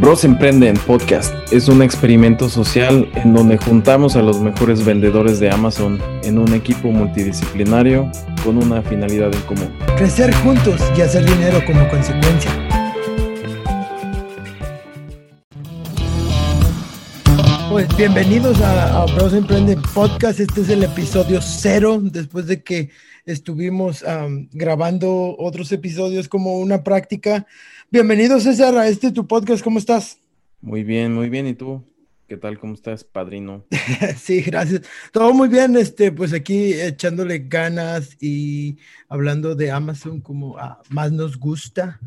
Bros Emprenden Podcast es un experimento social en donde juntamos a los mejores vendedores de Amazon en un equipo multidisciplinario con una finalidad en común. Crecer juntos y hacer dinero como consecuencia. Pues bienvenidos a, Bros Emprenden Podcast. Este es el episodio cero después de que estuvimos grabando otros episodios como una práctica Bienvenido César a este tu podcast, ¿cómo estás? Muy bien, muy bien, ¿y tú? ¿Qué tal? ¿Cómo estás, padrino? sí, gracias. Todo muy bien, este, pues aquí echándole ganas y hablando de Amazon como más nos gusta.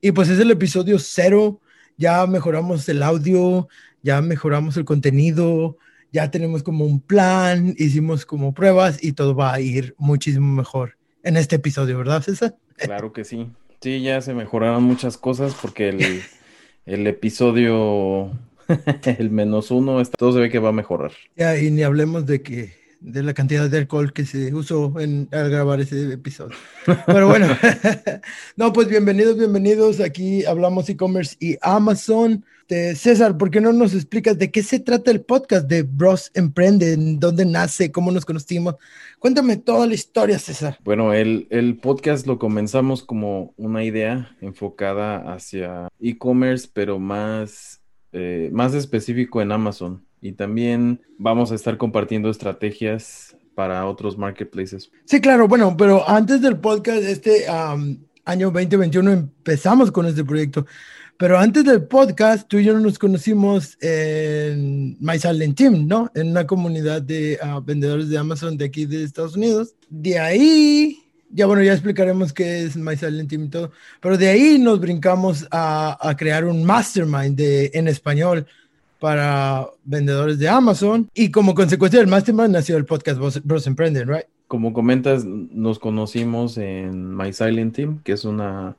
Y pues es el episodio cero, ya mejoramos el audio, ya mejoramos el contenido, ya tenemos como un plan, hicimos como pruebas y todo va a ir muchísimo mejor en este episodio, ¿verdad, César? Claro que sí. Sí, ya se mejoraron muchas cosas porque el, el episodio, el menos uno, todo se ve que va a mejorar. Ya, y ni hablemos de que de la cantidad de alcohol que se usó en, al grabar ese episodio. Pero bueno, no, pues bienvenidos, bienvenidos. Aquí hablamos e-commerce y Amazon. De César, ¿por qué no nos explicas de qué se trata el podcast de Bros Emprende? ¿Dónde nace? ¿Cómo nos conocimos? Cuéntame toda la historia, César. Bueno, el, el podcast lo comenzamos como una idea enfocada hacia e-commerce, pero más, eh, más específico en Amazon y también vamos a estar compartiendo estrategias para otros marketplaces. Sí, claro, bueno, pero antes del podcast, este año 2021 empezamos con este proyecto, pero antes del podcast, tú y yo nos conocimos en My Silent Team, ¿no? En una comunidad de ah, vendedores de Amazon de aquí de Estados Unidos. De ahí, ya bueno, ya explicaremos qué es My Silent Team y todo, pero de ahí nos brincamos a, a crear un mastermind de, en español para vendedores de Amazon y como consecuencia del Mastermind nació el podcast Bros Emprenden, right? Como comentas, nos conocimos en My Silent Team, que es una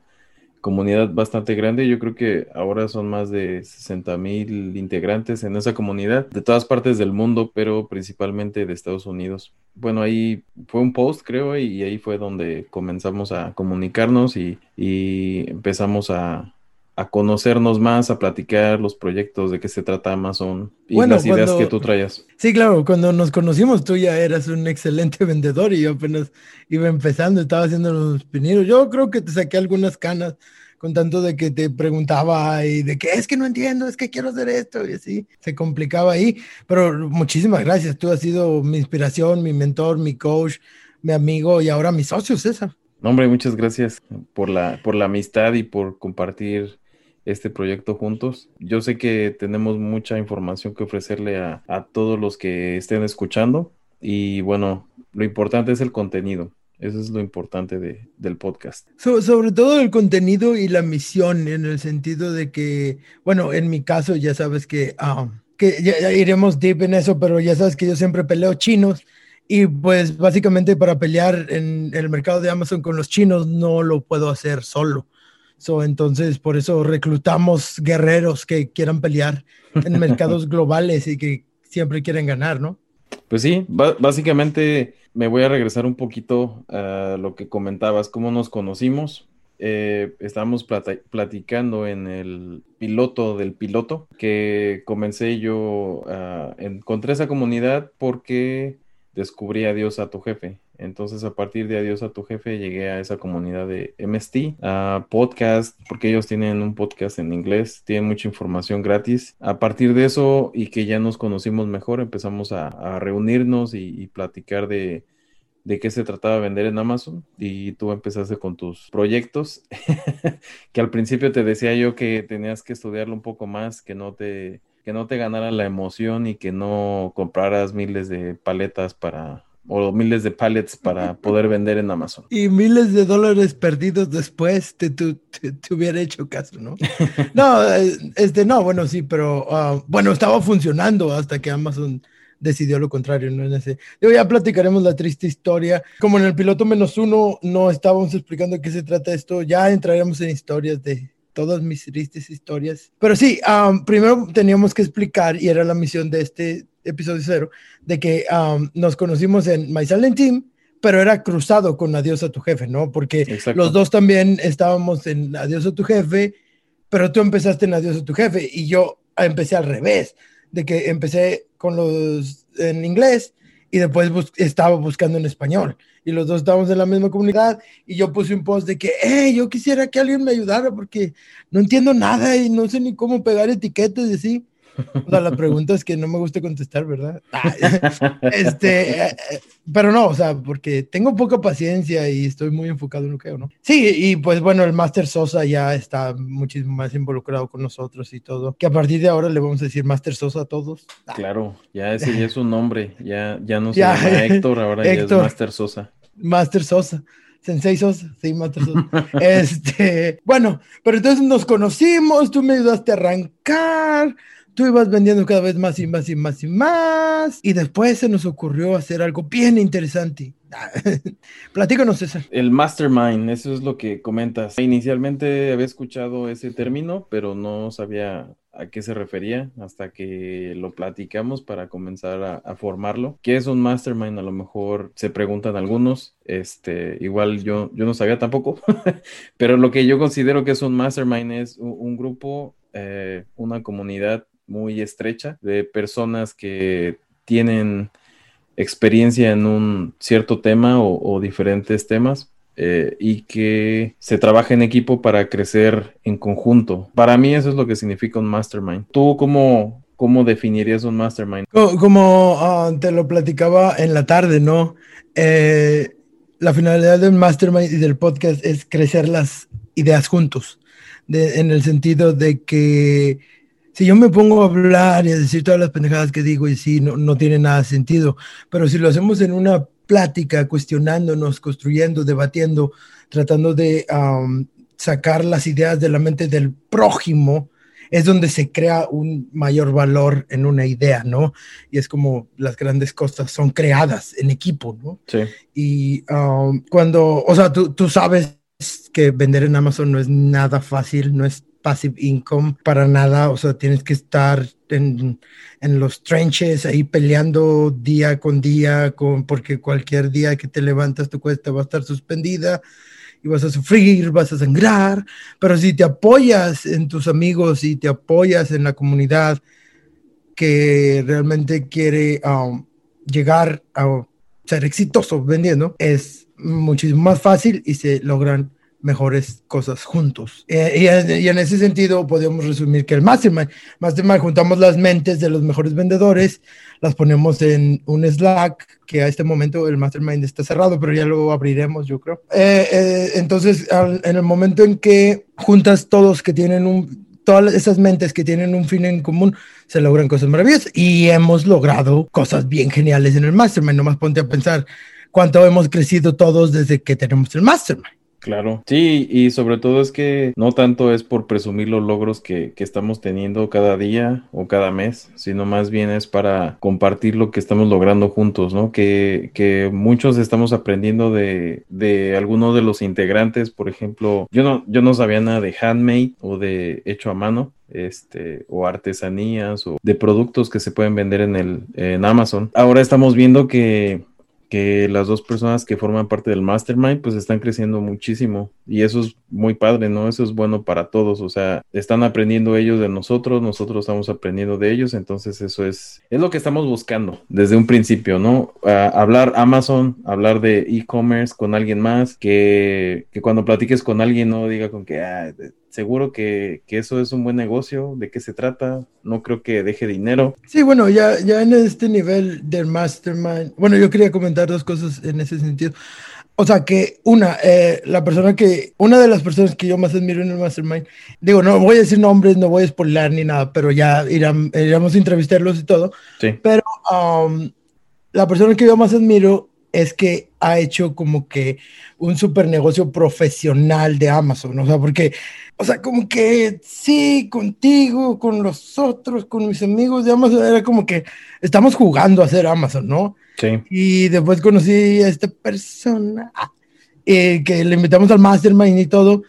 comunidad bastante grande. Yo creo que ahora son más de 60 mil integrantes en esa comunidad de todas partes del mundo, pero principalmente de Estados Unidos. Bueno, ahí fue un post, creo, y ahí fue donde comenzamos a comunicarnos y, y empezamos a, a conocernos más, a platicar los proyectos, de qué se trata Amazon y las ideas que tú traías. Sí, claro, cuando nos conocimos tú ya eras un excelente vendedor y yo apenas iba empezando, estaba haciendo los pininos. Yo creo que te saqué algunas canas con tanto de que te preguntaba y de que es que no entiendo, es que quiero hacer esto y así, se complicaba ahí. Pero muchísimas gracias, tú has sido mi inspiración, mi mentor, mi coach, mi amigo y ahora mi socio, César. No, hombre, muchas gracias por la, por la amistad y por compartir este proyecto juntos. Yo sé que tenemos mucha información que ofrecerle a, todos los que estén escuchando y bueno, lo importante es el contenido. Eso es lo importante de, del podcast. sobre todo el contenido y la misión, en el sentido de que, bueno, en mi caso ya sabes que, ah, que ya, iremos deep en eso, pero ya sabes que yo siempre peleo chinos y pues básicamente para pelear en el mercado de Amazon con los chinos no lo puedo hacer solo entonces, por eso reclutamos guerreros que quieran pelear en mercados globales y que siempre quieren ganar, ¿no? Pues sí, básicamente me voy a regresar un poquito a lo que comentabas, cómo nos conocimos. Eh, estábamos platicando en el piloto del piloto que comencé yo, encontré esa comunidad porque descubrí a Dios a tu jefe. Entonces, a partir de Adiós a tu jefe, llegué a esa comunidad de MST, a podcast, porque ellos tienen un podcast en inglés, tienen mucha información gratis. A partir de eso y que ya nos conocimos mejor, empezamos a, reunirnos y, platicar de, de qué se trataba de vender en Amazon y tú empezaste con tus proyectos, que al principio te decía yo que tenías que estudiarlo un poco más, que no te que no te ganara la emoción y que no compraras miles de paletas para o miles de pallets para poder vender en Amazon. Y miles de dólares perdidos después te, te, hubiera hecho caso, ¿no? no, este, no, bueno, sí, pero ah, bueno, estaba funcionando hasta que Amazon decidió lo contrario, ¿no? En ese, yo ya platicaremos la triste historia. Como en el piloto menos uno no estábamos explicando de qué se trata esto, ya entraremos en historias de todas mis tristes historias. Pero sí, ah, primero teníamos que explicar, y era la misión de este episodio cero, de que um, nos conocimos en My Silent Team, pero era cruzado con Adiós a tu jefe, ¿no? Porque los dos también estábamos en Adiós a tu jefe, pero tú empezaste en Adiós a tu jefe y yo empecé al revés, de que empecé con los en inglés y después estaba buscando en español. Y los dos estábamos en la misma comunidad y yo puse un post de que, hey, yo quisiera que alguien me ayudara porque no entiendo nada y no sé ni cómo pegar etiquetas y así. O sea, la pregunta es que no me gusta contestar, ¿verdad? este, eh, eh, pero no, o sea, porque tengo poca paciencia y estoy muy enfocado en lo que hago, ¿no? Sí, y pues bueno, el Master Sosa ya está muchísimo más involucrado con nosotros y todo. Que a partir de ahora le vamos a decir Master Sosa a todos. Claro, ya ese ya es un nombre, ya, ya no se llama Héctor, ahora ya es Master Sosa. Master Sosa. Sensei Sosa, sí, Master Sosa. este, bueno, pero entonces nos conocimos, tú me ayudaste a arrancar, tú ibas vendiendo cada vez más y más y más y más. Y después se nos ocurrió hacer algo bien interesante. Platícanos, César. El mastermind, eso es lo que comentas. Inicialmente había escuchado ese término, pero no sabía a qué se refería hasta que lo platicamos para comenzar a, formarlo. ¿Qué es un mastermind? A lo mejor se preguntan algunos. Este, igual yo, yo no sabía tampoco, pero lo que yo considero que es un mastermind es un, grupo, eh, una comunidad muy estrecha de personas que tienen experiencia en un cierto tema o, diferentes temas eh, y que se trabaja en equipo para crecer en conjunto. Para mí eso es lo que significa un mastermind. ¿Tú cómo, cómo definirías un mastermind? Como, ah, te lo platicaba en la tarde, ¿no? Eh, la finalidad del mastermind y del podcast es crecer las ideas juntos, en el sentido de que si yo me pongo a hablar y a decir todas las pendejadas que digo y sí, no, no tiene nada sentido, pero si lo hacemos en una plática, cuestionándonos, construyendo, debatiendo, tratando de sacar las ideas de la mente del prójimo, es donde se crea un mayor valor en una idea, ¿no? Y es como las grandes cosas son creadas en equipo, ¿no? Sí. Y cuando, o sea, tú, tú sabes que vender en Amazon no es nada fácil, no es passive income para nada, o sea, tienes que estar en, en, los trenches ahí peleando día con día, con, porque cualquier día que te levantas tu cuesta va a estar suspendida y vas a sufrir, vas a sangrar, pero si te apoyas en tus amigos y te apoyas en la comunidad que realmente quiere um, llegar a ser exitoso vendiendo, es muchísimo más fácil y se logran mejores cosas juntos. Eh, y, en ese sentido podemos resumir que el Mastermind, Mastermind juntamos las mentes de los mejores vendedores, las ponemos en un Slack, que a este momento el Mastermind está cerrado, pero ya lo abriremos, yo creo. Eh, eh, entonces, en el momento en que juntas todos que tienen un, todas esas mentes que tienen un fin en común, se logran cosas maravillosas y hemos logrado cosas bien geniales en el Mastermind. Nomás ponte a pensar cuánto hemos crecido todos desde que tenemos el Mastermind. Claro, sí, y sobre todo es que no tanto es por presumir los logros que, estamos teniendo cada día o cada mes, sino más bien es para compartir lo que estamos logrando juntos, ¿no? Que, que muchos estamos aprendiendo de, de algunos de los integrantes, por ejemplo, yo no, yo no sabía nada de handmade o de hecho a mano, este, o artesanías o de productos que se pueden vender en el en Amazon. Ahora estamos viendo que que las dos personas que forman parte del mastermind pues están creciendo muchísimo y eso es muy padre, ¿no? Eso es bueno para todos, o sea, están aprendiendo ellos de nosotros, nosotros estamos aprendiendo de ellos, entonces eso es, es lo que estamos buscando desde un principio, ¿no? hablar Amazon, hablar de e-commerce con alguien más, que, que, cuando platiques con alguien no diga con que, ah, seguro que, eso es un buen negocio, de qué se trata, no creo que deje dinero. Sí, bueno, ya, ya en este nivel del mastermind, bueno, yo quería comentar dos cosas en ese sentido. O sea que una, eh, la persona que, una de las personas que yo más admiro en el mastermind, digo, no voy a decir nombres, no voy a spoiler ni nada, pero ya irán, iremos a entrevistarlos y todo. Sí. Pero um, la persona que yo más admiro es que ha hecho como que un super negocio profesional de Amazon, o sea, porque, o sea, como que sí, contigo, con los otros, con mis amigos de Amazon, era como que estamos jugando a hacer Amazon, ¿no? Sí. Y después conocí a esta persona eh, que le invitamos al Mastermind y todo,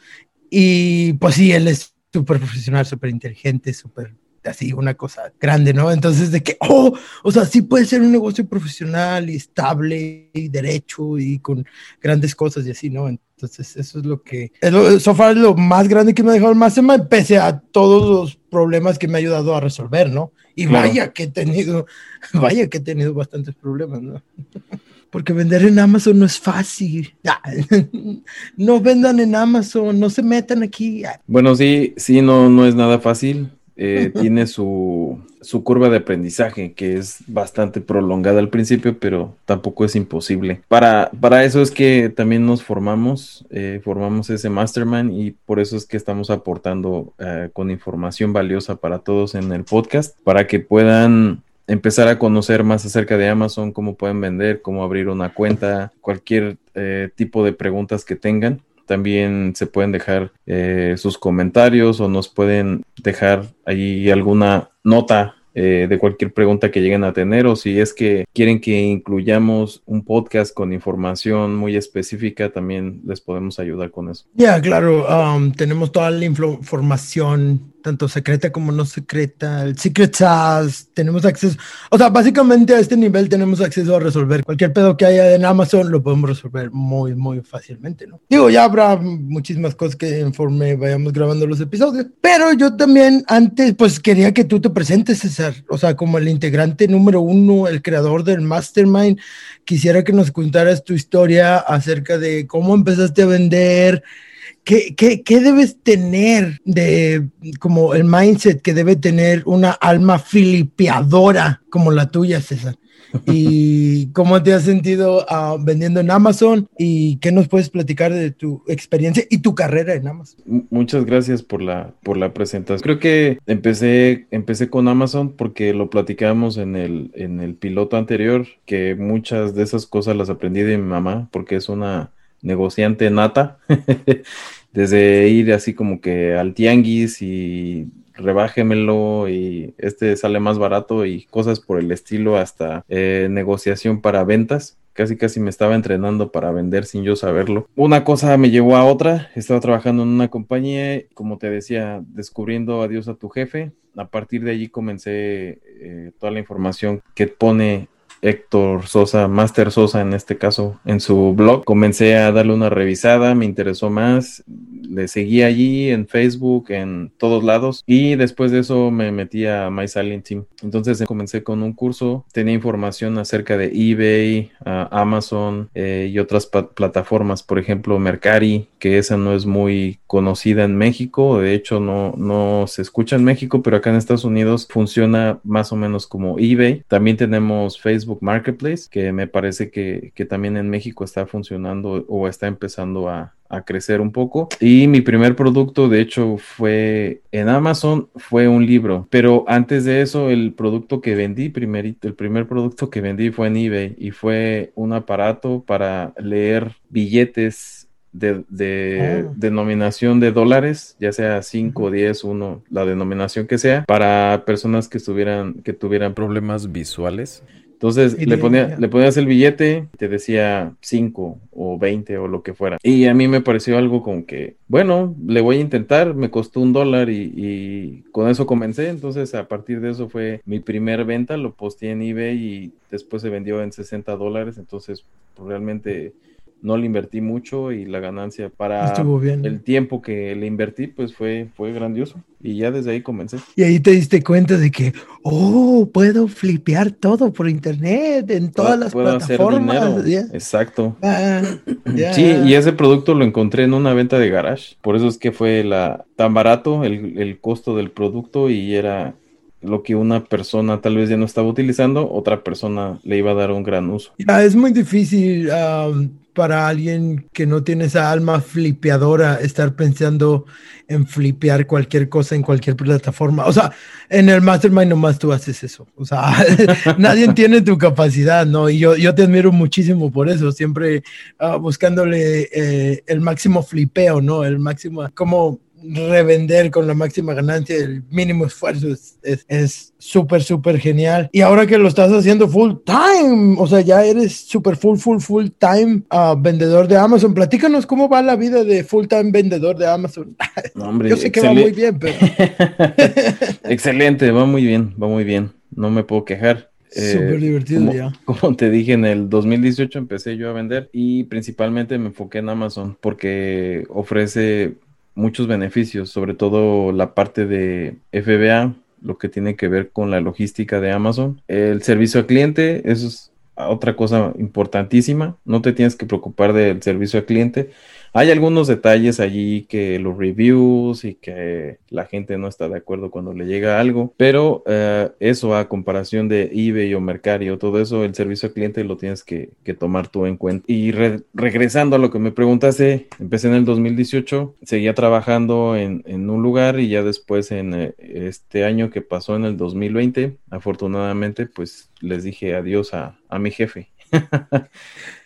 y pues sí, él es súper profesional, súper inteligente, súper así una cosa grande, ¿no? Entonces de que, oh, o sea, sí puede ser un negocio profesional y estable y derecho y con grandes cosas y así, ¿no? Entonces eso es lo que, es lo, es lo más grande que me ha dejado el Mastermind, pese a todos los problemas que me ha ayudado a resolver, ¿no? Y vaya que he tenido, vaya que he tenido bastantes problemas, ¿no? Porque vender en Amazon no es fácil. No vendan en Amazon, no se metan aquí. Bueno, sí, sí, no, no es nada fácil. Eh, tiene su, su, curva de aprendizaje que es bastante prolongada al principio, pero tampoco es imposible. Para, para eso es que también nos formamos, eh, formamos ese mastermind y por eso es que estamos aportando eh, con información valiosa para todos en el podcast, para que puedan empezar a conocer más acerca de Amazon, cómo pueden vender, cómo abrir una cuenta, cualquier eh, tipo de preguntas que tengan. También se pueden dejar eh, sus comentarios o nos pueden dejar ahí alguna nota eh, de cualquier pregunta que lleguen a tener o si es que quieren que incluyamos un podcast con información muy específica, también les podemos ayudar con eso. Ya, claro, um, tenemos toda la información tanto secreta como no secreta, el Secret Sauce, tenemos acceso, o sea, básicamente a este nivel tenemos acceso a resolver cualquier pedo que haya en Amazon, lo podemos resolver muy, muy fácilmente, ¿no? Digo, ya habrá muchísimas cosas que informe vayamos grabando los episodios, pero yo también antes, pues quería que tú te presentes, César, o sea, como el integrante número uno, el creador del Mastermind, quisiera que nos contaras tu historia acerca de cómo empezaste a vender, ¿Qué, qué, qué debes tener de como el mindset que debe tener una alma filipeadora como la tuya, César? ¿Y cómo te has sentido uh, vendiendo en Amazon? ¿Y qué nos puedes platicar de tu experiencia y tu carrera en Amazon? Muchas gracias por la, por la presentación. Creo que empecé, empecé con Amazon porque lo platicamos en el, en el piloto anterior, que muchas de esas cosas las aprendí de mi mamá porque es una negociante nata, desde ir así como que al tianguis y rebájemelo y este sale más barato y cosas por el estilo hasta eh, negociación para ventas. Casi casi me estaba entrenando para vender sin yo saberlo. Una cosa me llevó a otra. Estaba trabajando en una compañía, como te decía, descubriendo adiós a tu jefe. A partir de allí comencé eh, toda la información que pone Héctor Sosa, Master Sosa en este caso, en su blog. Comencé a darle una revisada, me interesó más, le seguí allí en Facebook, en todos lados y después de eso me metí a My Silent Team. Entonces comencé con un curso, tenía información acerca de eBay, Amazon eh, y otras plataformas, por ejemplo Mercari, que esa no es muy conocida en México, de hecho no, no se escucha en México, pero acá en Estados Unidos funciona más o menos como eBay. También tenemos Facebook Marketplace, que me parece que, que también en México está funcionando o está empezando a, a crecer un poco. Y mi primer producto, de hecho, fue en Amazon, fue un libro. Pero antes de eso, el producto que vendí, primerito, el primer producto que vendí fue en eBay y fue un aparato para leer billetes de, ah. denominación de dólares, ya sea 5, 10, 1, la denominación que sea, para personas que estuvieran, que tuvieran problemas visuales. Entonces le, ponía, le ponías el billete, te decía 5 o 20 o lo que fuera. Y a mí me pareció algo como que, bueno, le voy a intentar, me costó un dólar y, y, con eso comencé. Entonces a partir de eso fue mi primer venta, lo posteé en eBay y después se vendió en 60 dólares. Entonces realmente no le invertí mucho y la ganancia para el tiempo que le invertí, pues fue, fue grandioso. Y ya desde ahí comencé. Y ahí te diste cuenta de que, oh, puedo flipear todo por internet, en todas las plataformas. Exacto. Ah, sí, y ese producto lo encontré en una venta de garage. Por eso es que fue la tan barato el, el costo del producto y era lo que una persona tal vez ya no estaba utilizando, otra persona le iba a dar un gran uso. Ya, es muy difícil para alguien que no tiene esa alma flipeadora estar pensando en flipear cualquier cosa en cualquier plataforma. O sea, en el Mastermind nomás tú haces eso. O sea, nadie tiene tu capacidad, ¿no? Y yo, yo te admiro muchísimo por eso, siempre ah, buscándole eh, el máximo flipeo, ¿no? El máximo, como revender con la máxima ganancia, el mínimo esfuerzo es súper, súper genial. Y ahora que lo estás haciendo full time, o sea, ya eres súper full, full, full time uh, vendedor de Amazon. Platícanos cómo va la vida de full time vendedor de Amazon. Yo sé que va muy bien, pero... excelente, va muy bien, va muy bien. No me puedo quejar. Súper eh, divertido ya. Como te dije, en el 2018 empecé yo a vender y principalmente me enfoqué en Amazon porque ofrece muchos beneficios, sobre todo la parte de FBA, lo que tiene que ver con la logística de Amazon. El servicio al cliente, eso es otra cosa importantísima. No te tienes que preocupar del servicio al cliente. Hay algunos detalles allí que los reviews y que la gente no está de acuerdo cuando le llega algo, pero eh, eso a comparación de eBay o Mercario, todo eso, el servicio al cliente lo tienes que, tomar tú en cuenta. Y regresando a lo que me preguntaste, empecé en el 2018, seguía trabajando en, un lugar y ya después en eh, este año que pasó en el 2020, afortunadamente, pues les dije adiós a mi jefe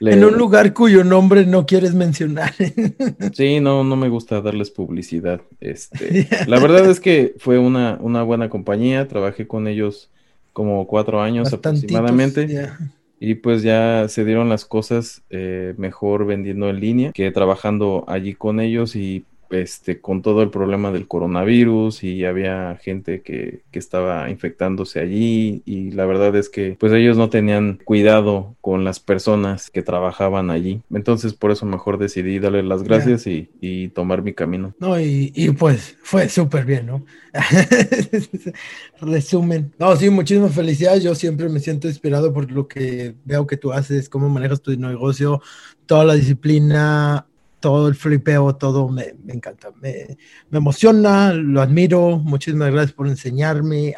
En un lugar cuyo nombre no quieres mencionar. sí, no, no me gusta darles publicidad. Este, la verdad es que fue una, una buena compañía, trabajé con ellos como cuatro años aproximadamente. Y pues ya se dieron las cosas eh, mejor vendiendo en línea que trabajando allí con ellos y este, con todo el problema del coronavirus y había gente que, que, estaba infectándose allí y la verdad es que pues ellos no tenían cuidado con las personas que trabajaban allí. Entonces por eso mejor decidí darle las gracias y, y, tomar mi camino. No, y, y pues fue súper bien, ¿no? Resumen. No, sí, muchísimas felicidades. Yo siempre me siento inspirado por lo que veo que tú haces, cómo manejas tu negocio, toda la disciplina todo el flipeo, todo me, me encanta, me, me, emociona, lo admiro, muchísimas gracias por enseñarme.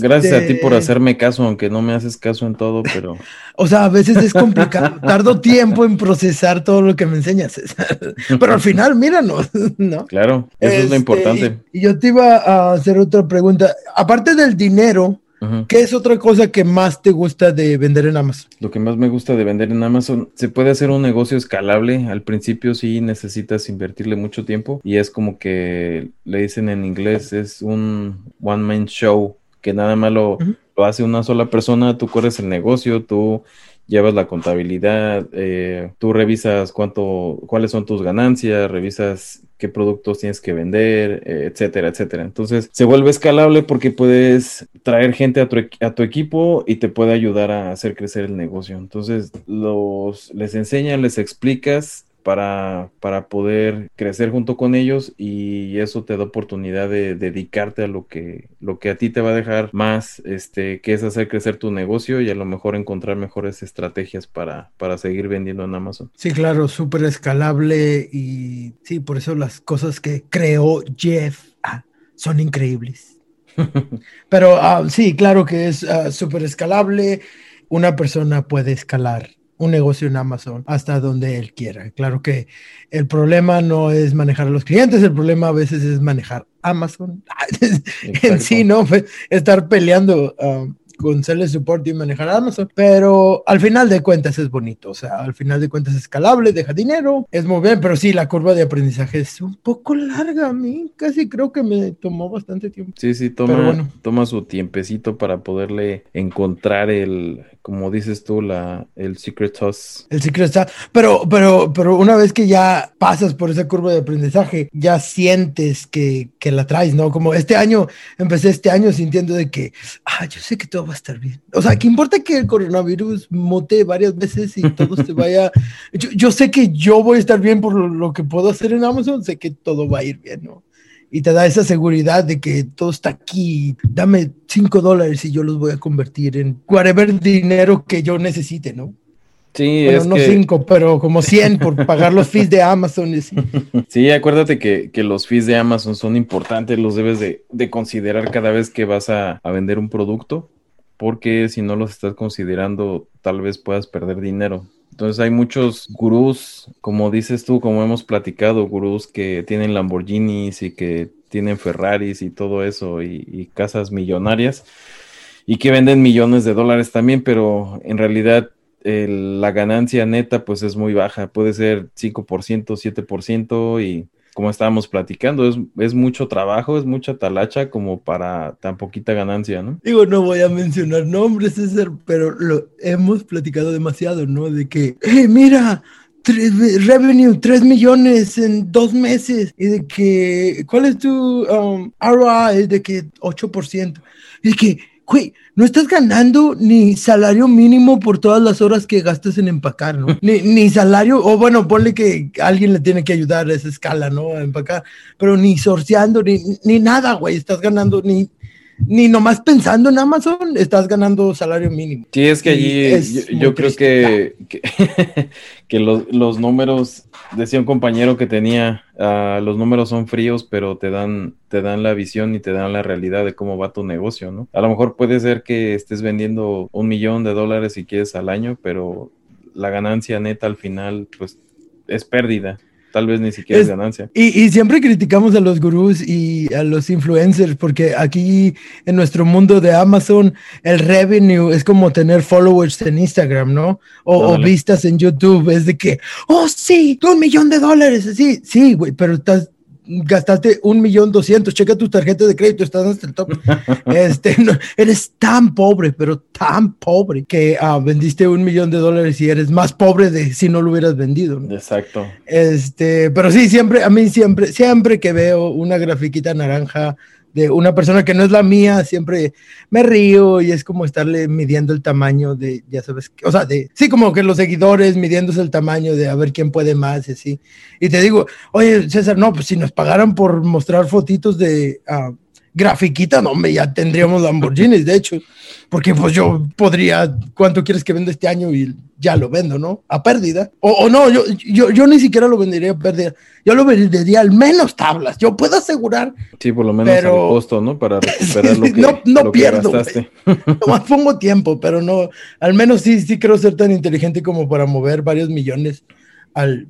Gracias a ti por este hacerme caso, aunque no me haces caso en todo, pero... o sea, a veces es complicado, tardo tiempo en procesar todo lo que me enseñas, pero al final, míranos, ¿no? Claro, eso es lo este, importante. Y yo te iba a hacer otra pregunta, aparte del dinero, ¿Qué es otra cosa que más te gusta de vender en Amazon? Lo que más me gusta de vender en Amazon, se puede hacer un negocio escalable. Al principio sí necesitas invertirle mucho tiempo y es como que le dicen en inglés, es un one man show que nada más lo, lo hace una sola persona, tú corres el negocio, tú llevas la contabilidad, eh, tú revisas cuánto, cuáles son tus ganancias, revisas qué productos tienes que vender, eh, etcétera, etcétera. Entonces se vuelve escalable porque puedes traer gente a tu, a tu, equipo y te puede ayudar a hacer crecer el negocio. Entonces los les enseñas, les explicas para, para poder crecer junto con ellos y eso te da oportunidad de dedicarte a lo que, lo que a ti te va a dejar más, este, que es hacer crecer tu negocio y a lo mejor encontrar mejores estrategias para, para seguir vendiendo en Amazon. Sí, claro, súper escalable y sí, por eso las cosas que creó Jeff ah, son increíbles. Pero ah, sí, claro que es ah, súper escalable. Una persona puede escalar un negocio en Amazon hasta donde él quiera. Claro que el problema no es manejar a los clientes, el problema a veces es manejar Amazon en sí, ¿no? Estar peleando um, con Sales Support y manejar Amazon, pero al final de cuentas es bonito, o sea, al final de cuentas es escalable, deja dinero, es muy bien, pero sí, la curva de aprendizaje es un poco larga a mí, casi creo que me tomó bastante tiempo. Sí, sí, toma, toma su tiempecito para poderle encontrar el, como dices tú, la, el secret sauce. El secret sauce, pero, pero, pero una vez que ya pasas por esa curva de aprendizaje, ya sientes que, que la traes, ¿no? Como este año, empecé este año sintiendo de que, ah, yo sé que todo va a estar bien. O sea, que importa que el coronavirus mote varias veces y todo se vaya. Yo, yo, sé que yo voy a estar bien por lo, que puedo hacer en Amazon, sé que todo va a ir bien, ¿no? Y te da esa seguridad de que todo está aquí. Dame cinco dólares y yo los voy a convertir en whatever dinero que yo necesite, ¿no? Sí, bueno, no cinco, pero como 100 por pagar los fees de Amazon. Sí, acuérdate que, que, los fees de Amazon son importantes, los debes de, de considerar cada vez que vas a, a, vender un producto porque si no los estás considerando, tal vez puedas perder dinero. Entonces hay muchos gurús, como dices tú, como hemos platicado, gurús que tienen Lamborghinis y que tienen Ferraris y todo eso y, casas millonarias y que venden millones de dólares también, pero en realidad la ganancia neta pues es muy baja, puede ser 5%, 7% y como estábamos platicando, es, es mucho trabajo, es mucha talacha como para tan poquita ganancia, ¿no? Digo, no voy a mencionar nombres, César, pero lo hemos platicado demasiado, ¿no? De que, hey, mira, revenue 3 millones en dos meses y de que, ¿cuál es tu um, ROI? De que 8%. Y que, güey, no estás ganando ni salario mínimo por todas las horas que gastas en empacar, ¿no? Ni, ni salario, o bueno, ponle que alguien le tiene que ayudar a esa escala, ¿no? A empacar, pero ni sorteando, ni, ni nada, güey, estás ganando ni ni nomás pensando en Amazon estás ganando salario mínimo. Sí, es que allí yo, creo que, que, los, números, decía un compañero que tenía, ah, los números son fríos, pero te dan, te dan la visión y te dan la realidad de cómo va tu negocio, ¿no? A lo mejor puede ser que estés vendiendo un millón de dólares si quieres al año, pero la ganancia neta al final, pues, es pérdida tal vez ni siquiera es, ganancia. Y, siempre criticamos a los gurús y a los influencers porque aquí en nuestro mundo de Amazon el revenue es como tener followers en Instagram, ¿no? O, vistas en YouTube, es de que, oh sí, un millón de dólares, sí, sí, güey, pero estás gastaste un millón doscientos, checa tu tarjeta de crédito, estás hasta el top. este, eres tan pobre, pero tan pobre que ah, vendiste un millón de dólares y eres más pobre de si no lo hubieras vendido. Exacto. Este, pero sí, siempre, a mí siempre, siempre que veo una grafiquita naranja de una persona que no es la mía, siempre me río y es como estarle midiendo el tamaño de, ya sabes, o sea, de, sí, como que los seguidores midiéndose el tamaño de a ver quién puede más y así. Y te digo, oye, César, no, pues si nos pagaran por mostrar fotitos de uh, grafiquita, no, hombre, ya tendríamos Lamborghinis, de hecho, porque pues yo podría, ¿cuánto quieres que venda este año? Y ya lo vendo, ¿no? A pérdida. O, no, yo, yo, yo, ni siquiera lo vendería a pérdida. Yo lo vendería al menos tablas. Yo puedo asegurar. Sí, por lo menos el costo, ¿no? Para recuperar lo que, no, no pierdo. Nomás pongo tiempo, pero no. Al menos sí, sí creo ser tan inteligente como para mover varios millones. Al,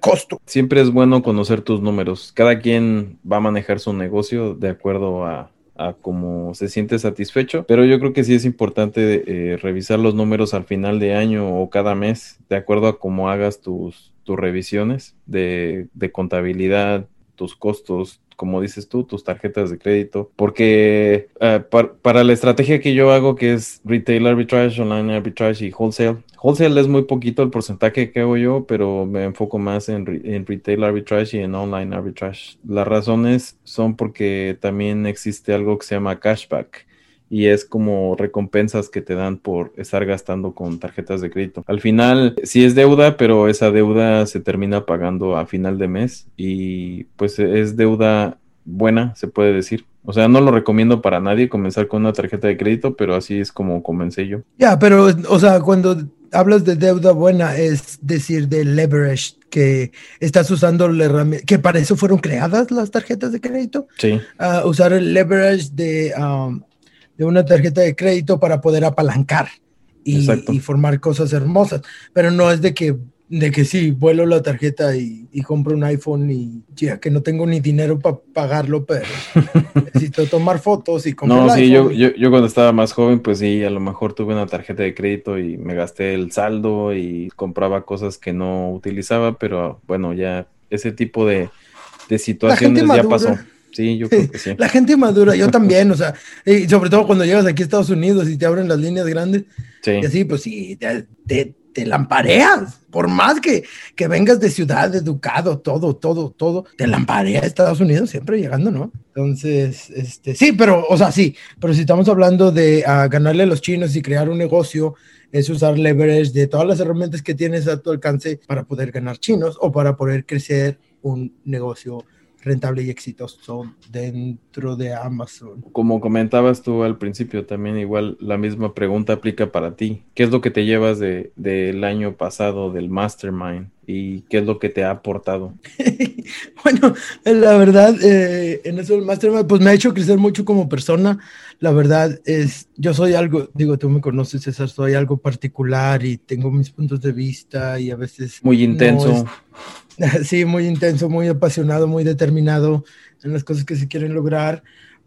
costo. Siempre es bueno conocer tus números. Cada quien va a manejar su negocio de acuerdo a, a cómo se siente satisfecho, pero yo creo que sí es importante eh, revisar los números al final de año o cada mes, de acuerdo a cómo hagas tus, tus revisiones de, de contabilidad, tus costos, como dices tú, tus tarjetas de crédito, porque eh, para la estrategia que yo hago, que es retail arbitrage, online arbitrage y wholesale, wholesale es muy poquito el porcentaje que hago yo, pero me enfoco más en, en retail arbitrage y en online arbitrage. Las razones son porque también existe algo que se llama cashback y es como recompensas que te dan por estar gastando con tarjetas de crédito. Al final sí es deuda, pero esa deuda se termina pagando a final de mes y pues es deuda buena, se puede decir. O sea, no lo recomiendo para nadie comenzar con una tarjeta de crédito, pero así es como comencé yo. Ya, pero, o sea, cuando hablas de deuda buena, es decir, de leverage, que estás usando la herramienta, que para eso fueron creadas las tarjetas de crédito. Sí. Uh, usar el leverage de um, de una tarjeta de crédito para poder apalancar y, formar cosas hermosas. Pero no es de que, de que sí, vuelo la tarjeta y, compro un iPhone y ya que no tengo ni dinero para pagarlo, pero necesito tomar fotos y comprar. No, sí, yo, yo, cuando estaba más joven, pues sí, a lo mejor tuve una tarjeta de crédito y me gasté el saldo y compraba cosas que no utilizaba, pero bueno, ya ese tipo de, de situaciones ya pasó. Sí, yo creo que sí. La gente madura, yo también, o sea, y sobre todo cuando llegas aquí a Estados Unidos y te abren las líneas grandes, sí. y así, pues sí, te, te, lampareas, por más que, que vengas de ciudad, educado, todo, todo, todo, te lamparea Estados Unidos siempre llegando, ¿no? Entonces, este, sí, pero, o sea, sí, pero si estamos hablando de uh, ganarle a los chinos y crear un negocio, es usar leverage de todas las herramientas que tienes a tu alcance para poder ganar chinos o para poder crecer un negocio rentable y exitoso dentro de Amazon. Como comentabas tú al principio, también igual la misma pregunta aplica para ti. ¿Qué es lo que te llevas del de, año pasado del Mastermind y qué es lo que te ha aportado? bueno, la verdad, eh, en eso el Mastermind, pues me ha hecho crecer mucho como persona. La verdad es, yo soy algo, digo, tú me conoces, César, soy algo particular y tengo mis puntos de vista y a veces... Muy intenso. Sí, muy intenso, muy apasionado, muy determinado en las cosas que se quieren lograr,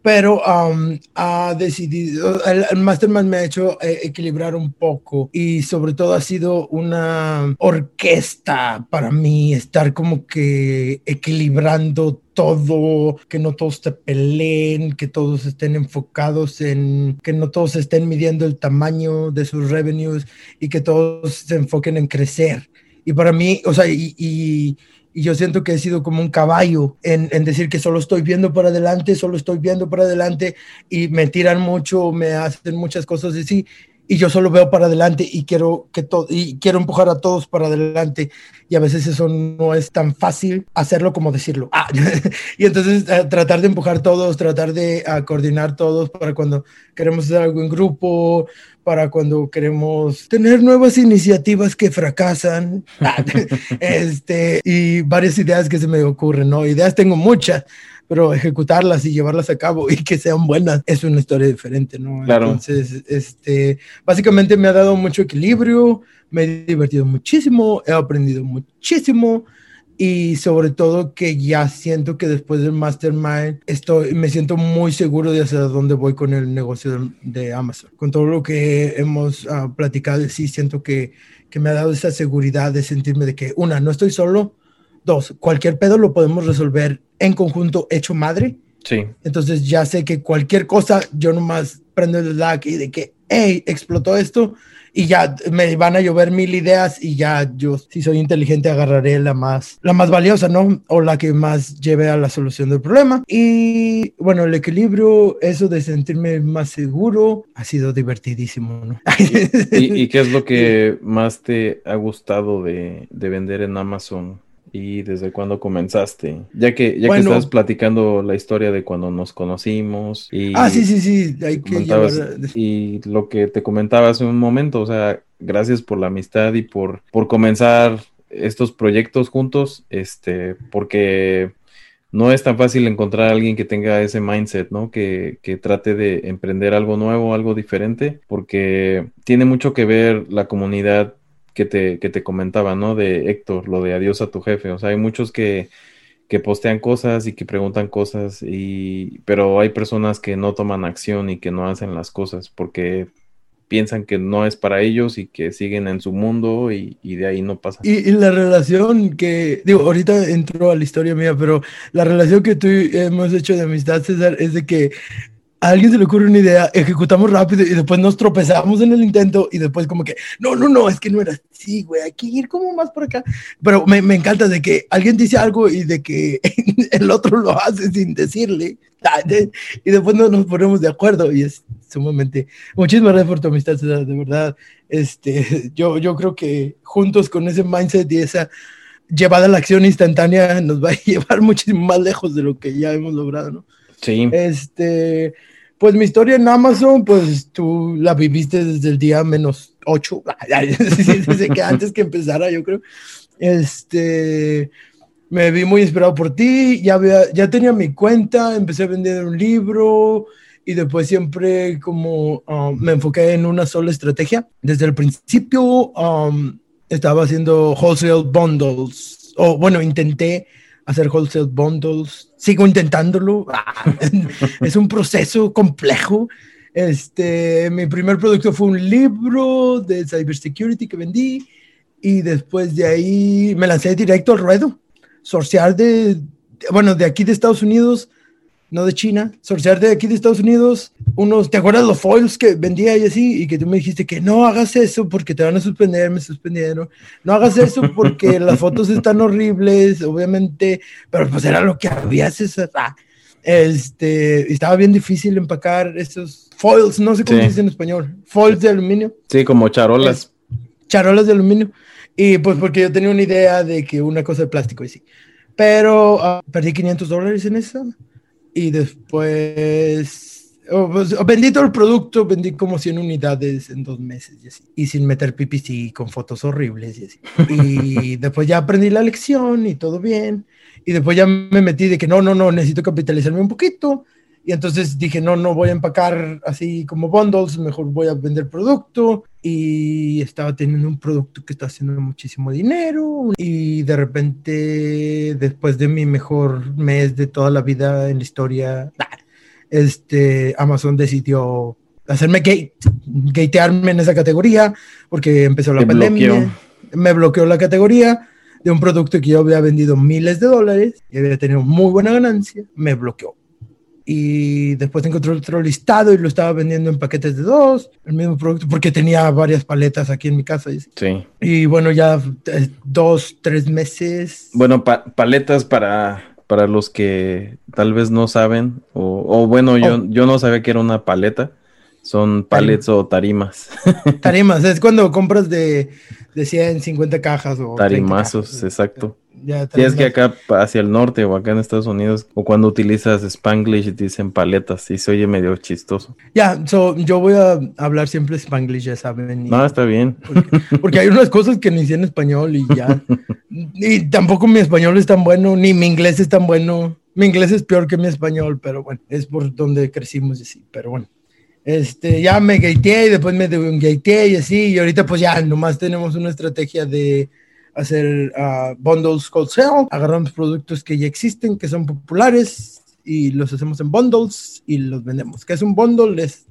pero um, ha decidido, el, Mastermind me ha hecho eh, equilibrar un poco y sobre todo ha sido una orquesta para mí, estar como que equilibrando todo, que no todos te peleen, que todos estén enfocados en, que no todos estén midiendo el tamaño de sus revenues y que todos se enfoquen en crecer. Y para mí, o sea, y y yo siento que he sido como un caballo en, en, decir que solo estoy viendo para adelante, solo estoy viendo para adelante y me tiran mucho, me hacen muchas cosas así y yo solo veo para adelante y quiero que todo y quiero empujar a todos para adelante. Y a veces eso no es tan fácil hacerlo como decirlo. Ah, y entonces eh, tratar de empujar todos tratar de uh, coordinar todos para cuando queremos hacer algo en grupo para cuando queremos tener nuevas iniciativas que fracasan. Ah, este y varias ideas que se me ocurren no ideas tengo muchas pero ejecutarlas y llevarlas a cabo y que sean buenas es una historia diferente, ¿no? Claro. Entonces, este, básicamente me ha dado mucho equilibrio, me he divertido muchísimo, he aprendido muchísimo y sobre todo que ya siento que después del mastermind estoy me siento muy seguro de hacia dónde voy con el negocio de, Amazon con todo lo que hemos uh, platicado sí siento que, que me ha dado esa seguridad de sentirme de que una no estoy solo dos cualquier pedo lo podemos resolver en conjunto hecho madre. Sí. Entonces ya sé que cualquier cosa, yo nomás prendo el Slack y de que, hey, explotó esto y ya me van a llover mil ideas y ya yo, si soy inteligente, agarraré la más, la más valiosa, ¿no? O la que más lleve a la solución del problema. Y bueno, el equilibrio, eso de sentirme más seguro, ha sido divertidísimo, ¿no? ¿Y, qué es lo que más te ha gustado de, de vender en Amazon? ¿Y desde cuándo comenzaste? Ya que ya que estás platicando la historia de cuando nos conocimos y Ah, sí, sí, sí, hay que y lo que te comentaba hace un momento, o sea, gracias por la amistad y por por comenzar estos proyectos juntos, este, porque no es tan fácil encontrar a alguien que tenga ese mindset, ¿no? Que, que, trate de emprender algo nuevo, algo diferente, porque tiene mucho que ver la comunidad que te, que te comentaba, ¿no? De Héctor, lo de adiós a tu jefe. O sea, hay muchos que, que postean cosas y que preguntan cosas, y, pero hay personas que no toman acción y que no hacen las cosas porque piensan que no es para ellos y que siguen en su mundo y, y de ahí no pasa. Y, la relación que, digo, ahorita entró a la historia mía, pero la relación que tú hemos hecho de amistad, César, es de que a alguien se le ocurre una idea, ejecutamos rápido y después nos tropezamos en el intento y después como que, no, no, no, es que no era así, güey, hay que ir como más por acá. Pero me, me encanta de que alguien dice algo y de que el otro lo hace sin decirle y después no nos ponemos de acuerdo y es sumamente... Muchísimas gracias por tu amistad, de verdad. Este, yo, yo creo que juntos con ese mindset y esa llevada a la acción instantánea nos va a llevar muchísimo más lejos de lo que ya hemos logrado, ¿no? Sí. Este, pues mi historia en Amazon, pues tú la viviste desde el día menos 8, desde que antes que empezara, yo creo. Este, me vi muy inspirado por ti, ya, había, ya tenía mi cuenta, empecé a vender un libro y después siempre como um, me enfoqué en una sola estrategia. Desde el principio um, estaba haciendo wholesale bundles, o bueno, intenté hacer wholesale bundles. Sigo intentándolo. Ah, es un proceso complejo. Este, mi primer producto fue un libro de cybersecurity que vendí y después de ahí me lancé directo al ruedo. Sorciar de, bueno, de aquí de Estados Unidos no de China, sorciar de aquí de Estados Unidos, unos, ¿te acuerdas los foils que vendía y así? Y que tú me dijiste que no hagas eso porque te van a suspender, me suspendieron. No hagas eso porque las fotos están horribles, obviamente, pero pues era lo que había, César. Ah, este, estaba bien difícil empacar esos foils, no sé cómo se dice en español, foils de aluminio. Sí, como charolas. charolas de aluminio. Y pues porque yo tenía una idea de que una cosa de plástico y sí. Pero ah, perdí 500 dólares en eso y después oh, pues, oh, vendí todo el producto, vendí como 100 unidades en dos meses y así, y sin meter PPC con fotos horribles y así. Y después ya aprendí la lección y todo bien. Y después ya me metí de que no, no, no, necesito capitalizarme un poquito. Y entonces dije, no, no voy a empacar así como bundles, mejor voy a vender producto. Y estaba teniendo un producto que está haciendo muchísimo dinero. Y de repente, después de mi mejor mes de toda la vida en la historia, este, Amazon decidió hacerme gate, gatearme en esa categoría porque empezó la pandemia. Me bloqueó la categoría de un producto que yo había vendido miles de dólares y había tenido muy buena ganancia. Me bloqueó. Y después encontré otro listado y lo estaba vendiendo en paquetes de dos, el mismo producto, porque tenía varias paletas aquí en mi casa. Sí. Y bueno, ya eh, dos, tres meses. Bueno, paletas para para los que tal vez no saben, o, bueno, yo, oh. yo no sabía que era una paleta, son palets o tarimas. Tarimas, es cuando compras de, de 100, 50 cajas o... Tarimazos, exacto. Ya, es que acá hacia el norte o acá en Estados Unidos, o cuando utilizas Spanglish dicen paletas y se oye medio chistoso. Ya, yo voy a hablar siempre Spanglish, ya saben. no, está bien. Porque, hay unas cosas que ni sé en español y ya. y tampoco mi español es tan bueno, ni mi inglés es tan bueno. Mi inglés es peor que mi español, pero bueno, es por donde crecimos y así, pero bueno. Este, ya me gateé y después me gateé y así, y ahorita pues ya nomás tenemos una estrategia de hacer uh, bundles cold sale, agarramos productos que ya existen, que son populares y los hacemos en bundles y los vendemos. ¿Qué es un bundle? Es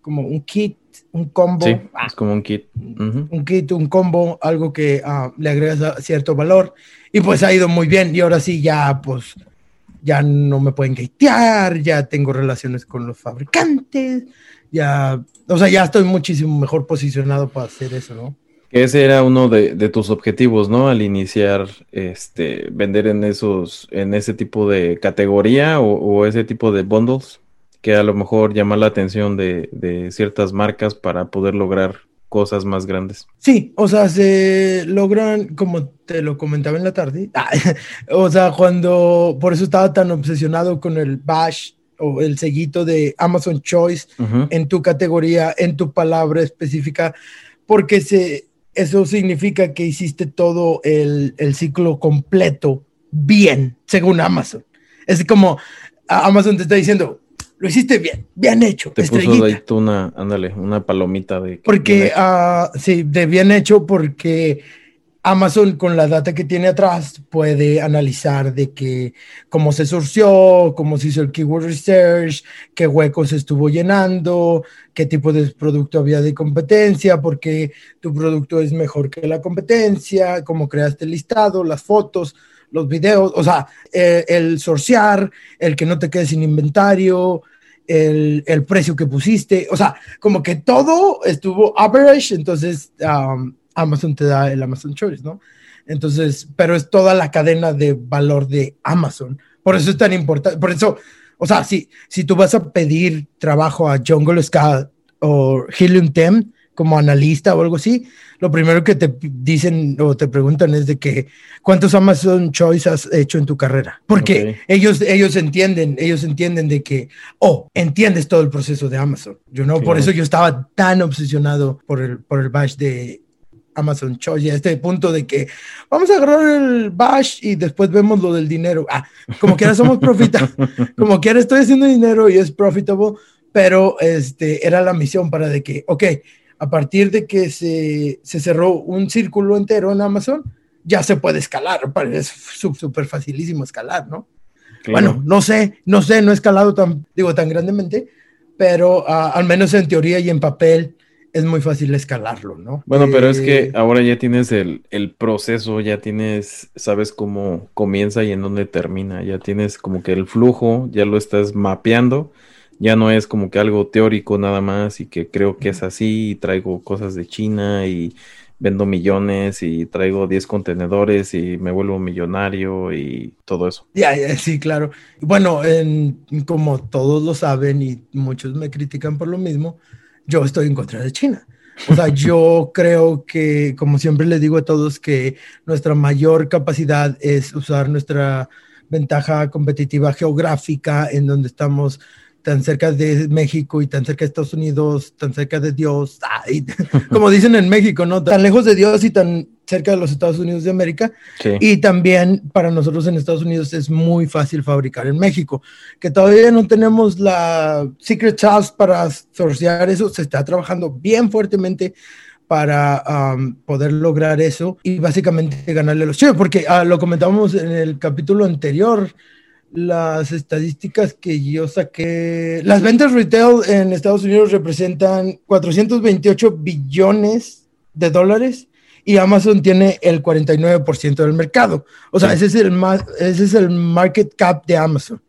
como un kit, un combo. Sí, es como un kit. Un kit, un combo, algo que uh, le agrega cierto valor. Y pues ha ido muy bien. Y ahora sí, ya pues ya no me pueden gatear, ya tengo relaciones con los fabricantes, ya, o sea, ya estoy muchísimo mejor posicionado para hacer eso, ¿no? Ese era uno de, tus objetivos, ¿no? Al iniciar, este, vender en esos, en ese tipo de categoría o, ese tipo de bundles, que a lo mejor llama la atención de, ciertas marcas para poder lograr cosas más grandes. Sí, o sea, se logran, como te lo comentaba en la tarde, o sea, cuando, por eso estaba tan obsesionado con el bash o el sellito de Amazon Choice en tu categoría, en tu palabra específica, porque se, eso significa que hiciste todo el, ciclo completo bien, según Amazon. Es como Amazon te está diciendo, lo hiciste bien, bien hecho. Te puso ahí tú una, ándale, una palomita de... Porque, uh, sí, de bien hecho porque Amazon con la data que tiene atrás puede analizar de que cómo se surció, cómo se hizo el keyword research, qué huecos estuvo llenando, qué tipo de producto había de competencia, porque tu producto es mejor que la competencia, cómo creaste el listado, las fotos, los videos, o sea, eh, el, sorciar, el que no te quedes sin inventario, el, el, precio que pusiste, o sea, como que todo estuvo average, entonces... Um, Amazon te da el Amazon Choice, ¿no? Entonces, pero es toda la cadena de valor de Amazon. Por eso es tan importante. Por eso, o sea, si, si tú vas a pedir trabajo a Jungle Scout o Helium Tem como analista o algo así, lo primero que te dicen o te preguntan es de que cuántos Amazon Choice has hecho en tu carrera. Porque ellos, ellos entienden, ellos entienden de que, oh, entiendes todo el proceso de Amazon. Yo no, por eso yo estaba tan obsesionado por el, por el bash de Amazon Choice, a este punto de que vamos a agarrar el bash y después vemos lo del dinero. Ah, como quiera somos profita, como quiera estoy haciendo dinero y es profitable, pero este era la misión para de que, ok, a partir de que se, se cerró un círculo entero en Amazon, ya se puede escalar, es súper facilísimo escalar, ¿no? Bueno, no sé, no sé, no he escalado tan, digo, tan grandemente, pero uh, al menos en teoría y en papel es muy fácil escalarlo, ¿no? Bueno, pero es que eh, ahora ya tienes el, proceso, ya tienes, sabes cómo comienza y en dónde termina, ya tienes como que el flujo, ya lo estás mapeando, ya no es como que algo teórico nada más y que creo que es así, y traigo cosas de China y vendo millones y traigo 10 contenedores y me vuelvo millonario y todo eso. Ya, sí, claro. Bueno, como todos lo saben y muchos me critican por lo mismo, yo estoy en contra de China. O sea, yo creo que, como siempre le digo a todos, que nuestra mayor capacidad es usar nuestra ventaja competitiva geográfica en donde estamos tan cerca de México y tan cerca de Estados Unidos, tan cerca de Dios, como dicen en México, ¿no? Tan lejos de Dios y tan cerca de los Estados Unidos de América. Y también para nosotros en Estados Unidos es muy fácil fabricar en México, que todavía no tenemos la secret sauce para sortear eso, se está trabajando bien fuertemente para um, poder lograr eso y básicamente ganarle a los chinos, porque ah, lo comentábamos en el capítulo anterior, las estadísticas que yo saqué. Las ventas retail en Estados Unidos representan 428 billones de dólares y Amazon tiene el 49% del mercado. O sea, ese, es el más, ese es el market cap de Amazon.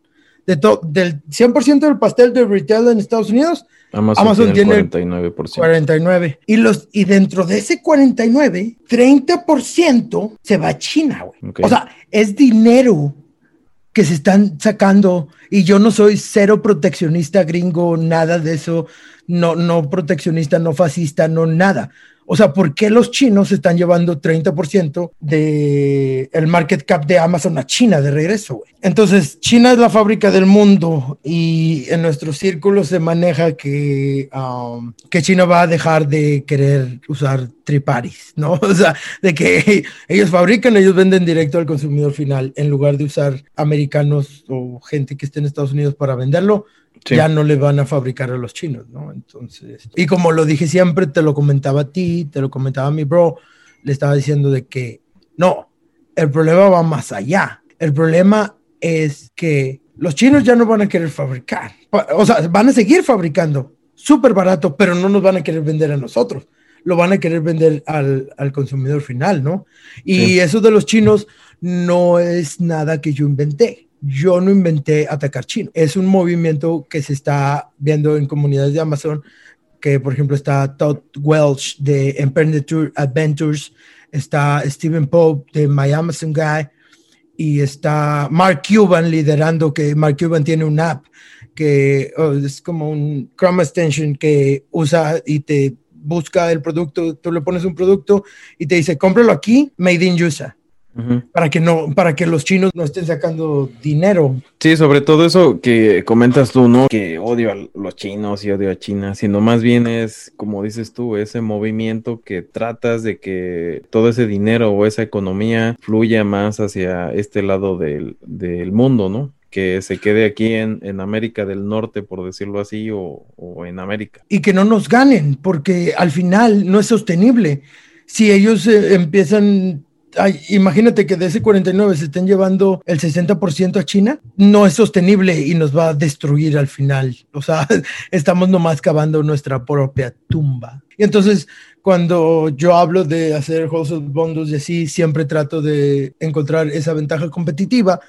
De del 100% del pastel de retail en Estados Unidos, Amazon, tiene, el 49%. 49. Y, los, y dentro de ese 49, 30% se va a China, güey. O sea, es dinero que se están sacando y yo no soy cero proteccionista gringo, nada de eso, no, no proteccionista, no fascista, no nada. O sea, ¿por qué los chinos están llevando 30% del el market cap de Amazon a China de regreso? Güey? Entonces, China es la fábrica del mundo y en nuestro círculo se maneja que, um, que China va a dejar de querer usar triparis, ¿no? O sea, de que ellos fabrican, ellos venden directo al consumidor final en lugar de usar americanos o gente que esté en Estados Unidos para venderlo ya no le van a fabricar a los chinos, ¿no? Entonces, y como lo dije siempre, te lo comentaba a ti, te lo comentaba a mi bro, le estaba diciendo de que no, el problema va más allá. El problema es que los chinos ya no van a querer fabricar, o sea, van a seguir fabricando súper barato, pero no nos van a querer vender a nosotros lo van a querer vender al, al consumidor final, ¿no? Y eso de los chinos no es nada que yo inventé yo no inventé atacar chino. Es un movimiento que se está viendo en comunidades de Amazon, que por ejemplo está Todd Welch de Emprendedor Adventures, está Stephen Pope de My Amazon Guy y está Mark Cuban liderando, que Mark Cuban tiene una app que oh, es como un Chrome extension que usa y te busca el producto, tú le pones un producto y te dice, cómpralo aquí, made in USA para que no, para que los chinos no estén sacando dinero. Sí, sobre todo eso que comentas tú, ¿no? Que odio a los chinos y odio a China, sino más bien es, como dices tú, ese movimiento que tratas de que todo ese dinero o esa economía fluya más hacia este lado del, del mundo, ¿no? que se quede aquí en, en, América del Norte, por decirlo así, o, o, en América. Y que no nos ganen, porque al final no es sostenible. Si ellos eh, empiezan imagínate que de ese 49 se estén llevando el 60% a China, no es sostenible y nos va a destruir al final. O sea, estamos nomás cavando nuestra propia tumba. Y entonces, cuando yo hablo de hacer wholesale bondos y así, siempre trato de encontrar esa ventaja competitiva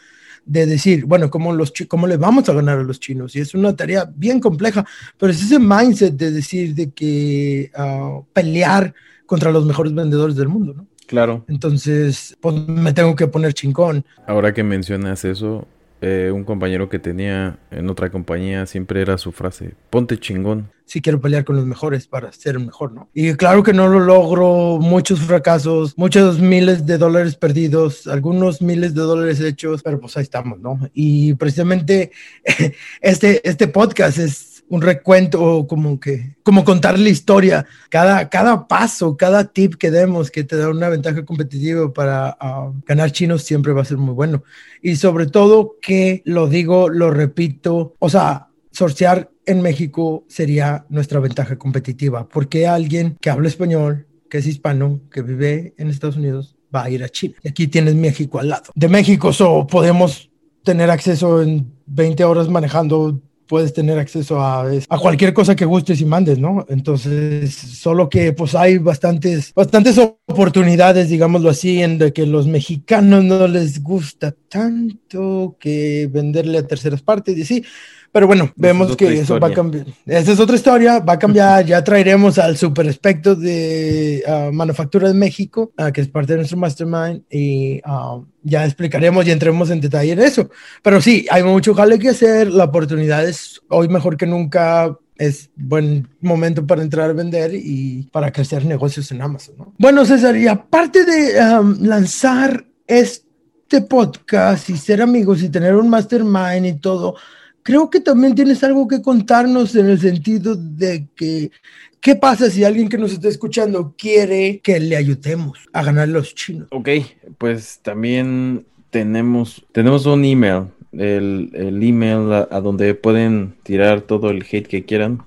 de decir, bueno, ¿cómo, los, ¿cómo le vamos a ganar a los chinos? Y es una tarea bien compleja, pero es ese mindset de decir de que uh, pelear contra los mejores vendedores del mundo, ¿no? Claro. Entonces, pues me tengo que poner chingón. Ahora que mencionas eso, eh, un compañero que tenía en otra compañía siempre era su frase, ponte chingón. Sí quiero pelear con los mejores para ser el mejor, ¿no? Y claro que no lo logro, muchos fracasos, muchos miles de dólares perdidos, algunos miles de dólares hechos, pero pues ahí estamos, ¿no? Y precisamente este, este podcast es un recuento como que, como contar la historia, cada, cada paso, cada tip que demos que te da una ventaja competitiva para ah, ganar chinos siempre va a ser muy bueno. Y sobre todo que lo digo, lo repito, o sea, sortear en México sería nuestra ventaja competitiva, porque alguien que habla español, que es hispano, que vive en Estados Unidos, va a ir a China. Y aquí tienes México al lado. De México so, podemos tener acceso en 20 horas manejando puedes tener acceso a, a cualquier cosa que gustes y mandes, ¿no? Entonces, solo que pues hay bastantes, bastantes oportunidades, digámoslo así, en de que los mexicanos no les gusta tanto que venderle a terceras partes y así. Pero bueno, vemos que eso va a cambiar. Esa es otra historia, va a cambiar. ya traeremos al super aspecto de uh, Manufactura de México, uh, que es parte de nuestro mastermind, y uh, ya explicaremos y entremos en detalle en eso. Pero sí, hay mucho jale que hacer. La oportunidad es hoy mejor que nunca. Es buen momento para entrar a vender y para crecer negocios en Amazon. ¿no? Bueno, César, y aparte de um, lanzar este podcast y ser amigos y tener un mastermind y todo, creo que también tienes algo que contarnos en el sentido de que, ¿qué pasa si alguien que nos está escuchando quiere que le ayudemos a ganar los chinos? Ok, pues también tenemos, tenemos un email, el, email a, donde pueden tirar todo el hate que quieran.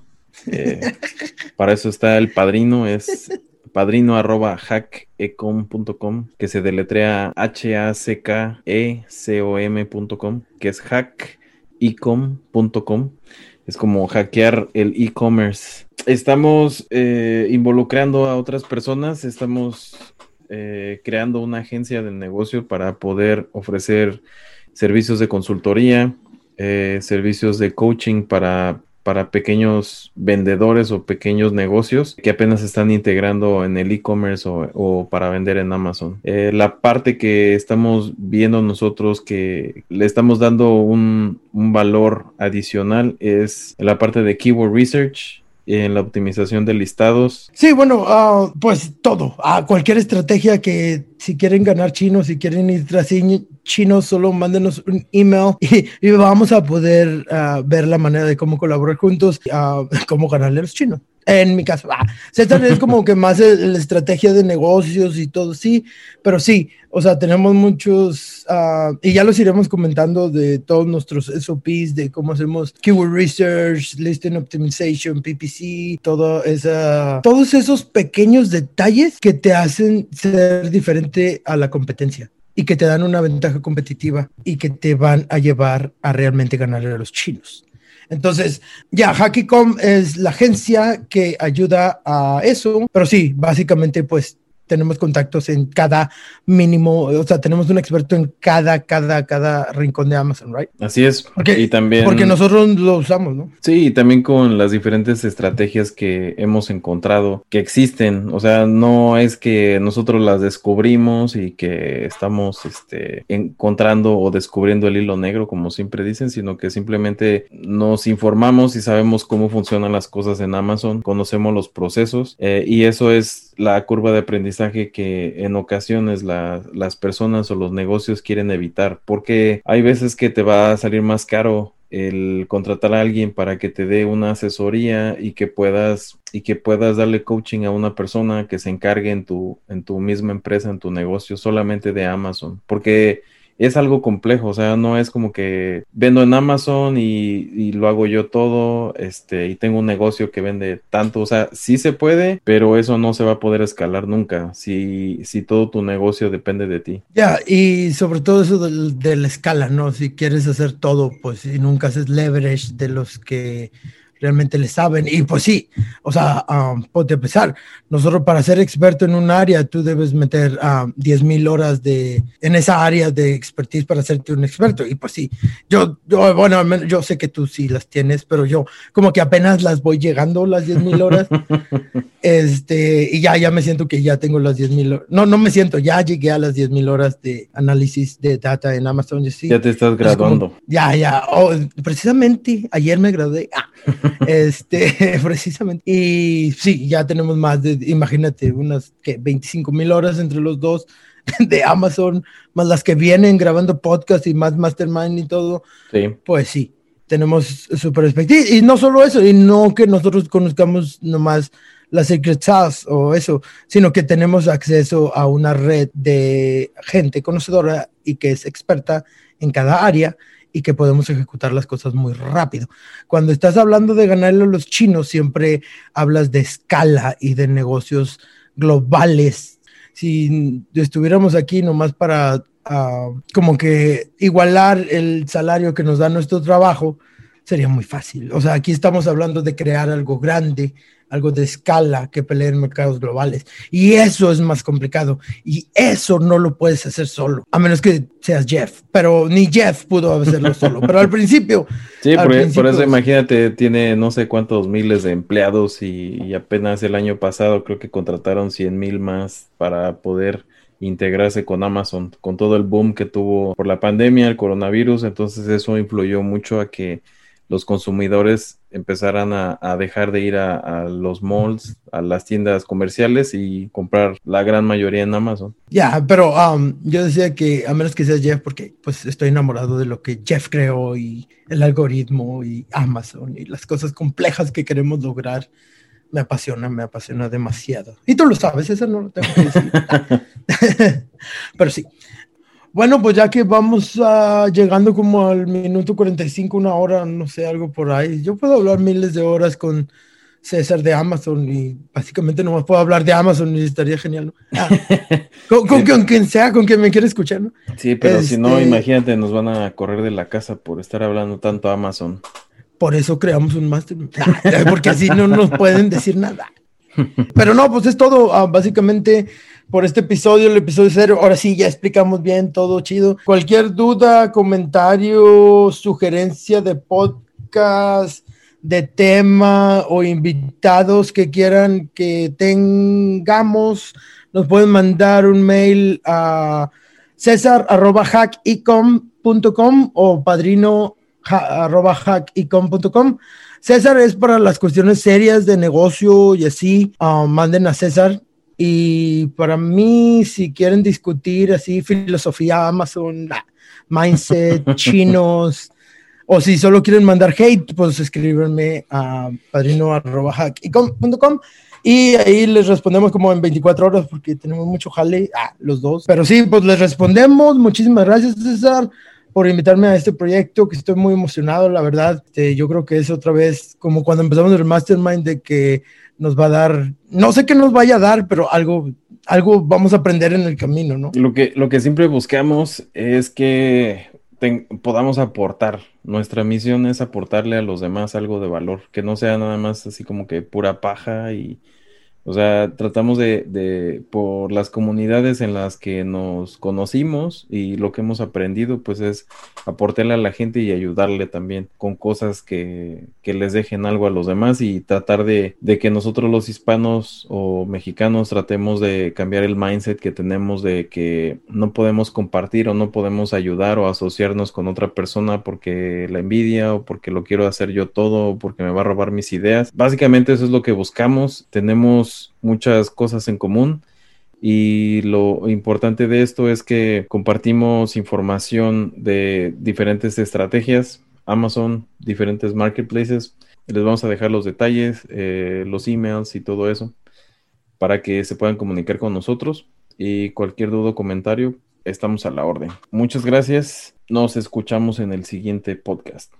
Eh, para eso está el padrino, es padrino arroba hackecom.com, que se deletrea H-A-C-K-E-C-O-M.com, que es hackecom.com. Es como hackear el e-commerce. Estamos eh, involucrando a otras personas, estamos eh, creando una agencia de negocio para poder ofrecer servicios de consultoría, eh, servicios de coaching para, para pequeños vendedores o pequeños negocios que apenas están integrando en el e-commerce o, para vender en Amazon. Eh, la parte que estamos viendo nosotros que le estamos dando un, un valor adicional es la parte de keyword research en la optimización de listados. Sí, bueno, ah, pues todo, a cualquier estrategia que si quieren ganar chinos, si quieren ir tras chinos, solo mándenos un email y, vamos a poder ah, ver la manera de cómo colaborar juntos, uh, cómo ganarle los chinos. En mi caso, ah, es como que más la estrategia de negocios y todo, sí, pero sí, o sea, tenemos muchos, ah, y ya los iremos comentando de todos nuestros SOPs, de cómo hacemos keyword research, listing optimization, PPC, todo esa, todos esos pequeños detalles que te hacen ser diferente a la competencia y que te dan una ventaja competitiva y que te van a llevar a realmente ganarle a los chinos. Entonces, ya, Hackicom es la agencia que ayuda a eso, pero sí, básicamente pues tenemos contactos en cada mínimo, o sea, tenemos un experto en cada, cada, cada rincón de Amazon, ¿right? Así es. Porque, y también... Porque nosotros lo usamos, ¿no? Sí, y también con las diferentes estrategias que hemos encontrado que existen, o sea, no es que nosotros las descubrimos y que estamos este, encontrando o descubriendo el hilo negro, como siempre dicen, sino que simplemente nos informamos y sabemos cómo funcionan las cosas en Amazon, conocemos los procesos eh, y eso es la curva de aprendizaje que en ocasiones las personas o los negocios quieren evitar, porque hay veces que te va a salir más caro el contratar a alguien para que te dé una asesoría y que puedas y que puedas darle coaching a una persona que se encargue en tu en tu misma empresa, en tu negocio solamente de Amazon, porque es algo complejo, o sea, no es como que vendo en Amazon y, lo hago yo todo, este, y tengo un negocio que vende tanto, o sea, sí se puede, pero eso no se va a poder escalar nunca si, si todo tu negocio depende de ti. Ya, y sobre todo eso de, la escala, ¿no? Si quieres hacer todo, pues si nunca haces leverage de los que realmente le saben. Y pues sí, o sea, um, puede empezar. Nosotros para ser experto en un área, tú debes meter a um, 10 mil horas de, en esa área de expertise para hacerte un experto. Y pues sí, yo, yo, bueno, yo sé que tú sí las tienes, pero yo como que apenas las voy llegando las 10 mil horas. este, y ya, ya me siento que ya tengo las 10 mil No, no me siento, ya llegué a las 10 mil horas de análisis de data en Amazon. Sí, ya te estás graduando. ya, ya. Oh, precisamente ayer me gradué. Ah este, precisamente. Y sí, ya tenemos más de, imagínate, unas que 25 mil horas entre los dos de Amazon, más las que vienen grabando podcast y más mastermind y todo. Sí. Pues sí, tenemos su perspectiva. Y no solo eso, y no que nosotros conozcamos nomás la Secret Sauce o eso, sino que tenemos acceso a una red de gente conocedora y que es experta en cada área y que podemos ejecutar las cosas muy rápido. Cuando estás hablando de ganarle a los chinos, siempre hablas de escala y de negocios globales. Si estuviéramos aquí nomás para ah, como que igualar el salario que nos da nuestro trabajo, sería muy fácil. O sea, aquí estamos hablando de crear algo grande, algo de escala que pelee en mercados globales. Y eso es más complicado. Y eso no lo puedes hacer solo, a menos que seas Jeff. Pero ni Jeff pudo hacerlo solo. Pero al principio... Sí, por, eso imagínate, tiene no sé cuántos miles de empleados y, apenas el año pasado creo que contrataron 100 mil más para poder integrarse con Amazon, con todo el boom que tuvo por la pandemia, el coronavirus, entonces eso influyó mucho a que los consumidores empezarán a, dejar de ir a, los malls, a las tiendas comerciales y comprar la gran mayoría en Amazon. Ya, pero um, yo decía que a menos que seas Jeff, porque pues estoy enamorado de lo que Jeff creó y el algoritmo y Amazon y las cosas complejas que queremos lograr. Me apasiona, me apasiona demasiado. Y tú lo sabes, eso no lo tengo que decir. pero sí. Bueno, pues ya que vamos uh, llegando como al minuto 45, una hora, no sé, algo por ahí. Yo puedo hablar miles de horas con César de Amazon y básicamente no más puedo hablar de Amazon y estaría genial. Ah, con, quien sea, con quien me quiera escuchar. ¿no? Sí, pero si no, este imagínate, nos van a correr de la casa por estar hablando tanto Amazon. Por eso creamos un máster, porque así no nos pueden decir nada. Pero no, pues es todo, ah, básicamente por este episodio, el episodio cero. Ahora sí, ya explicamos bien, todo chido. Cualquier duda, comentario, sugerencia de podcast, de tema o invitados que quieran que tengamos, nos pueden mandar un mail a arroba o padrino arroba César es para las cuestiones serias de negocio y así, ah, manden a César. Y para mí, si quieren discutir así filosofía Amazon, mindset, chinos, o si solo quieren mandar hate, pues escríbanme a padrino.com y ahí les respondemos como en 24 horas porque tenemos mucho jale, ah, los dos. Pero sí, pues les respondemos. Muchísimas gracias, César por invitarme a este proyecto, que estoy muy emocionado, la verdad. Este, yo creo que es otra vez como cuando empezamos el Mastermind de que nos va a dar, no sé qué nos vaya a dar, pero algo, algo vamos a aprender en el camino, ¿no? Lo que, lo que siempre buscamos es que podamos aportar. Nuestra misión es aportarle a los demás algo de valor, que no sea nada más así como que pura paja y o sea, tratamos de, de, por las comunidades en las que nos conocimos y lo que hemos aprendido, pues es aportarle a la gente y ayudarle también con cosas que, que les dejen algo a los demás y tratar de, de, que nosotros los hispanos o mexicanos tratemos de cambiar el mindset que tenemos de que no podemos compartir o no podemos ayudar o asociarnos con otra persona porque la envidia o porque lo quiero hacer yo todo o porque me va a robar mis ideas. Básicamente eso es lo que buscamos. Muchas cosas en común y lo importante de esto es que compartimos información de diferentes estrategias, Amazon, diferentes marketplaces. Les vamos a dejar los detalles, eh, los emails y todo eso para que se puedan comunicar con nosotros y cualquier duda o comentario, estamos a la orden. Muchas gracias. Nos escuchamos en el siguiente podcast.